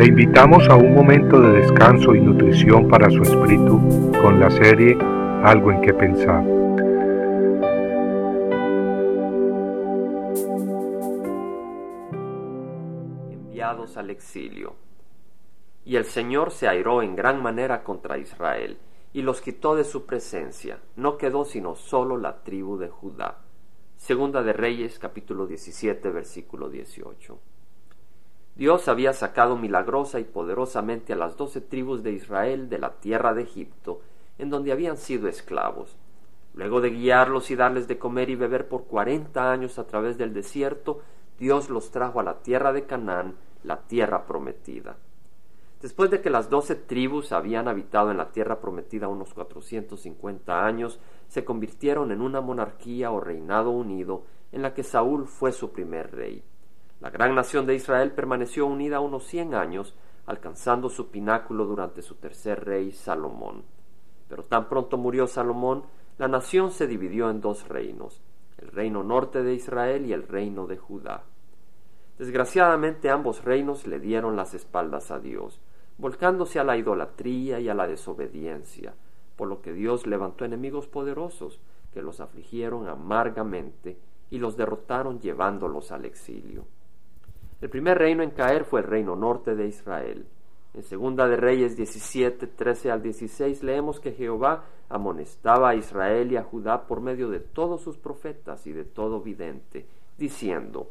Le invitamos a un momento de descanso y nutrición para su espíritu con la serie Algo en que pensar. Enviados al exilio. Y el Señor se airó en gran manera contra Israel y los quitó de su presencia. No quedó sino solo la tribu de Judá. Segunda de Reyes capítulo 17 versículo 18. Dios había sacado milagrosa y poderosamente a las doce tribus de Israel de la tierra de Egipto, en donde habían sido esclavos. Luego de guiarlos y darles de comer y beber por cuarenta años a través del desierto, Dios los trajo a la tierra de Canaán, la tierra prometida. Después de que las doce tribus habían habitado en la tierra prometida unos cuatrocientos cincuenta años, se convirtieron en una monarquía o reinado unido, en la que Saúl fue su primer rey. La gran nación de Israel permaneció unida unos cien años, alcanzando su pináculo durante su tercer rey Salomón. Pero tan pronto murió Salomón, la nación se dividió en dos reinos, el reino norte de Israel y el reino de Judá. Desgraciadamente ambos reinos le dieron las espaldas a Dios, volcándose a la idolatría y a la desobediencia, por lo que Dios levantó enemigos poderosos que los afligieron amargamente y los derrotaron llevándolos al exilio. El primer reino en caer fue el reino norte de Israel. En Segunda de Reyes 17, 13 al 16 leemos que Jehová amonestaba a Israel y a Judá por medio de todos sus profetas y de todo vidente, diciendo,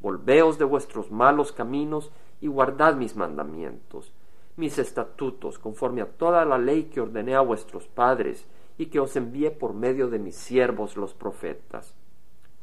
Volveos de vuestros malos caminos y guardad mis mandamientos, mis estatutos, conforme a toda la ley que ordené a vuestros padres y que os envié por medio de mis siervos los profetas.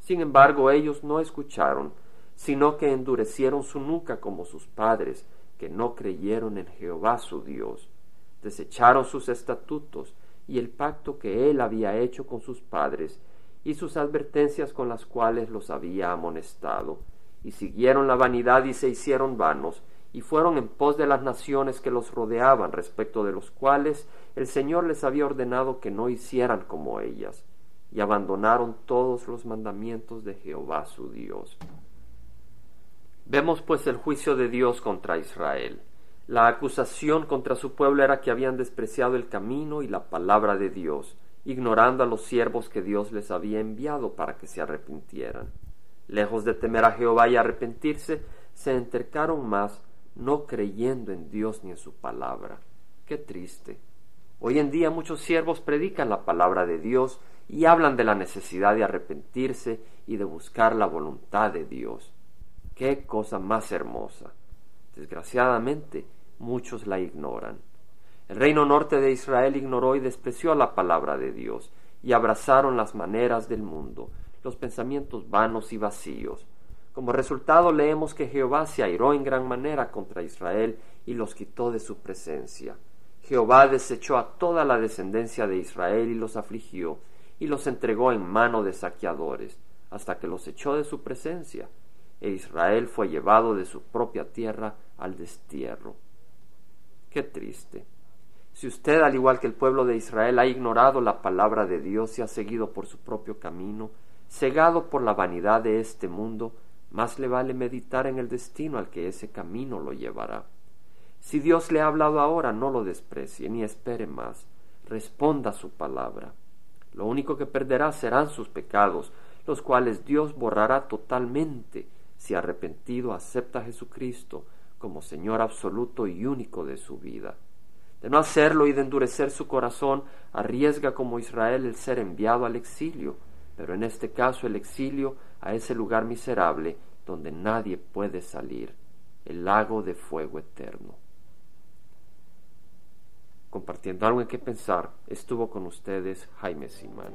Sin embargo, ellos no escucharon, sino que endurecieron su nuca como sus padres, que no creyeron en Jehová su Dios. Desecharon sus estatutos y el pacto que él había hecho con sus padres, y sus advertencias con las cuales los había amonestado, y siguieron la vanidad y se hicieron vanos, y fueron en pos de las naciones que los rodeaban, respecto de los cuales el Señor les había ordenado que no hicieran como ellas, y abandonaron todos los mandamientos de Jehová su Dios. Vemos pues el juicio de Dios contra Israel. La acusación contra su pueblo era que habían despreciado el camino y la palabra de Dios, ignorando a los siervos que Dios les había enviado para que se arrepintieran. Lejos de temer a Jehová y arrepentirse, se entercaron más, no creyendo en Dios ni en su palabra. Qué triste. Hoy en día muchos siervos predican la palabra de Dios y hablan de la necesidad de arrepentirse y de buscar la voluntad de Dios. Qué cosa más hermosa. Desgraciadamente, muchos la ignoran. El reino norte de Israel ignoró y despreció la palabra de Dios, y abrazaron las maneras del mundo, los pensamientos vanos y vacíos. Como resultado leemos que Jehová se airó en gran manera contra Israel y los quitó de su presencia. Jehová desechó a toda la descendencia de Israel y los afligió, y los entregó en mano de saqueadores, hasta que los echó de su presencia e Israel fue llevado de su propia tierra al destierro. Qué triste. Si usted, al igual que el pueblo de Israel, ha ignorado la palabra de Dios y ha seguido por su propio camino, cegado por la vanidad de este mundo, más le vale meditar en el destino al que ese camino lo llevará. Si Dios le ha hablado ahora, no lo desprecie ni espere más. Responda a su palabra. Lo único que perderá serán sus pecados, los cuales Dios borrará totalmente si arrepentido acepta a Jesucristo como Señor absoluto y único de su vida. De no hacerlo y de endurecer su corazón, arriesga como Israel el ser enviado al exilio, pero en este caso el exilio a ese lugar miserable donde nadie puede salir, el lago de fuego eterno. Compartiendo algo en que pensar, estuvo con ustedes Jaime Simán.